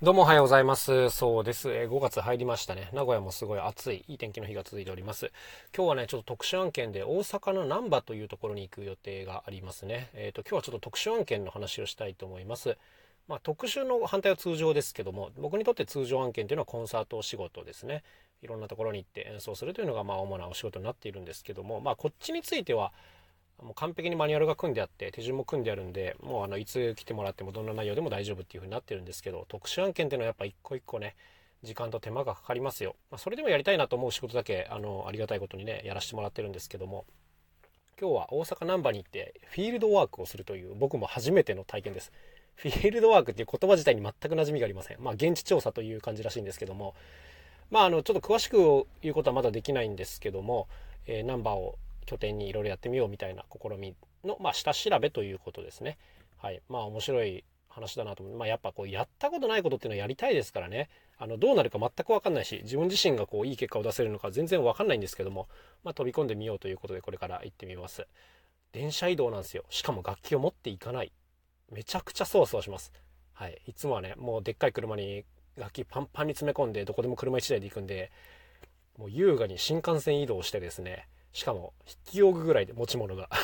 どうもおはようございます。そうです。5月入りましたね。名古屋もすごい暑い、いい天気の日が続いております。今日はね、ちょっと特殊案件で大阪の難波というところに行く予定がありますね。えっ、ー、と、今日はちょっと特殊案件の話をしたいと思います。まあ、特殊の反対は通常ですけども、僕にとって通常案件というのはコンサート仕事ですね。いろんなところに行って演奏するというのが、まあ、主なお仕事になっているんですけども、まあ、こっちについては、もう完璧にマニュアルが組んであって手順も組んであるんでもうあのいつ来てもらってもどんな内容でも大丈夫っていう風になってるんですけど特殊案件っていうのはやっぱ一個一個ね時間と手間がかかりますよ、まあ、それでもやりたいなと思う仕事だけあのありがたいことにねやらせてもらってるんですけども今日は大阪難波に行ってフィールドワークをするという僕も初めての体験です。フィールドワークっていう言葉自体に全く馴染みがありません。まあ現地調査という感じらしいんですけどもまああのちょっと詳しく言うことはまだできないんですけども、えー、ナンバーを拠点にいろいろやってみようみたいな試みの、まあ、下調べということですね。はい。まあ、面白い話だなと思う。まあ、やっぱこう、やったことないことっていうのはやりたいですからね。あの、どうなるか全くわかんないし、自分自身がこう、いい結果を出せるのか全然わかんないんですけども、まあ、飛び込んでみようということで、これから行ってみます。電車移動なんですよ。しかも楽器を持っていかない。めちゃくちゃそわそわします。はい。いつもはね、もうでっかい車に楽器パンパンに詰め込んで、どこでも車1台で行くんで、もう優雅に新幹線移動してですね、しかも、筆記用具ぐらいで持ち物が。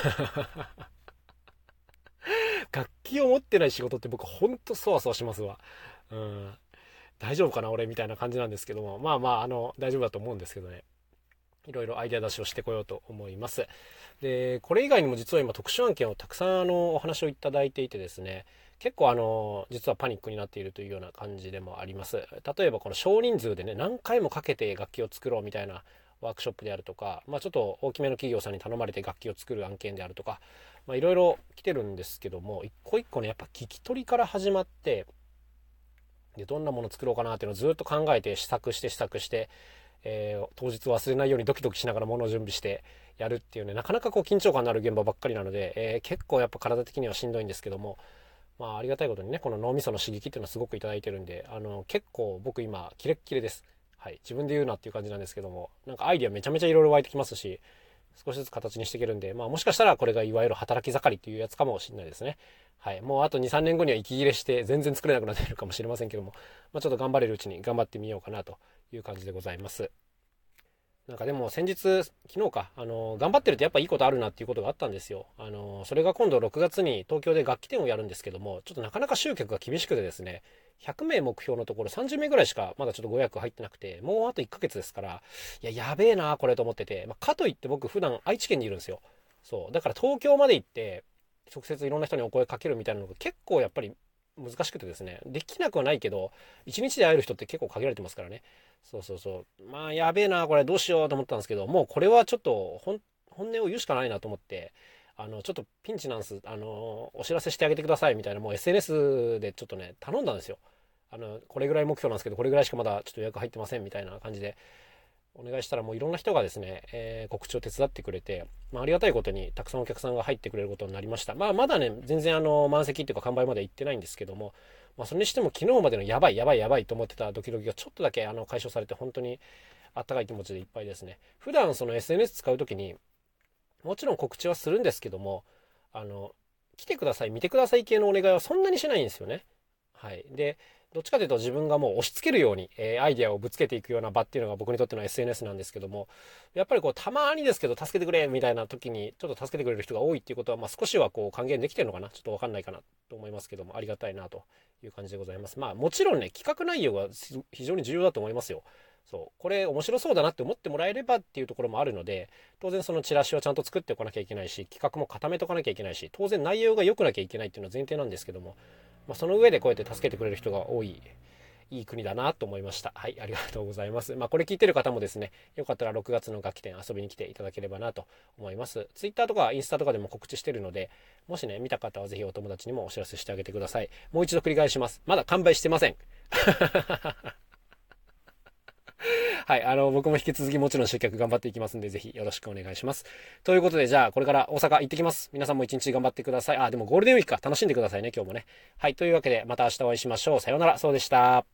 楽器を持ってない仕事って僕ほんとそわそわしますわ。うん。大丈夫かな俺みたいな感じなんですけども。まあまあ、あの、大丈夫だと思うんですけどね。いろいろアイデア出しをしてこようと思います。で、これ以外にも実は今特殊案件をたくさんあのお話をいただいていてですね、結構あの、実はパニックになっているというような感じでもあります。例えばこの少人数でね、何回もかけて楽器を作ろうみたいなワークショップであるとか、まあ、ちょっと大きめの企業さんに頼まれて楽器を作る案件であるとか、まあ、いろいろ来てるんですけども一個一個ねやっぱ聞き取りから始まってでどんなもの作ろうかなっていうのをずっと考えて試作して試作して、えー、当日忘れないようにドキドキしながらものを準備してやるっていうねなかなかこう緊張感のある現場ばっかりなので、えー、結構やっぱ体的にはしんどいんですけどもまあありがたいことにねこの脳みその刺激っていうのはすごく頂いてるんであの結構僕今キレッキレです。はい、自分で言うなっていう感じなんですけどもなんかアイディアめちゃめちゃいろいろ湧いてきますし少しずつ形にしていけるんで、まあ、もしかしたらこれがいわゆる働き盛りっていうやつかもしれないですね。はい。もうあと2、3年後には息切れして全然作れなくなってるかもしれませんけども、まあ、ちょっと頑張れるうちに頑張ってみようかなという感じでございます。なんかでも先日、昨日か、あの、頑張ってるとやっぱいいことあるなっていうことがあったんですよ。あの、それが今度6月に東京で楽器店をやるんですけども、ちょっとなかなか集客が厳しくてですね、100名目標のところ30名ぐらいしかまだちょっとご予約入ってなくて、もうあと1ヶ月ですから、いや、やべえな、これと思ってて、まあ、かといって僕普段愛知県にいるんですよ。そう。だから東京まで行って、直接いろんな人にお声かけるみたいなのが結構やっぱり難しくてですね、できなくはないけど、1日で会える人って結構限られてますからね。そうそうそう。まあ、やべえな、これどうしようと思ったんですけど、もうこれはちょっと本音を言うしかないなと思って、あの、ちょっとピンチなんす、あの、お知らせしてあげてくださいみたいな、もう SNS でちょっとね、頼んだんですよ。あの、これぐらい目標なんですけど、これぐらいしかまだちょっと予約入ってませんみたいな感じで、お願いしたらもういろんな人がですね、えー、告知を手伝ってくれて、まあ、ありがたいことにたくさんお客さんが入ってくれることになりました。まあ、まだね、全然あの、満席っていうか完売まで行ってないんですけども、まあ、それにしても昨日までのやばいやばいやばいと思ってたドキドキがちょっとだけあの解消されて本当にあったかい気持ちでいっぱいですね。普段その SNS 使う時に、もちろん告知はするんですけども、あの、来てください、見てください系のお願いはそんなにしないんですよね。はい。で、どっちかというと自分がもう押し付けるように、えー、アイデアをぶつけていくような場っていうのが僕にとっての SNS なんですけども、やっぱりこう、たまにですけど、助けてくれみたいな時に、ちょっと助けてくれる人が多いっていうことは、まあ少しはこう、還元できてるのかな？ちょっとわかんないかなと思いますけども、ありがたいなという感じでございます。まあもちろんね、企画内容が非常に重要だと思いますよ。そう。これ面白そうだなって思ってもらえればっていうところもあるので、当然そのチラシはちゃんと作っておかなきゃいけないし、企画も固めとかなきゃいけないし、当然内容が良くなきゃいけないっていうのは前提なんですけども、まあ、その上でこうやって助けてくれる人が多いいい国だなと思いました。はい、ありがとうございます。まあ、これ聞いてる方もですね、よかったら6月の楽器店遊びに来ていただければなと思います。Twitter とかインスタとかでも告知してるので、もしね、見た方はぜひお友達にもお知らせしてあげてください。もう一度繰り返します。まだ完売してません。はい、あの、僕も引き続きもちろん集客頑張っていきますんで、ぜひよろしくお願いします。ということで、じゃあ、これから大阪行ってきます。皆さんも一日頑張ってください。あ、でもゴールデンウィークか。楽しんでくださいね、今日もね。はい、というわけで、また明日お会いしましょう。さようなら、そうでした。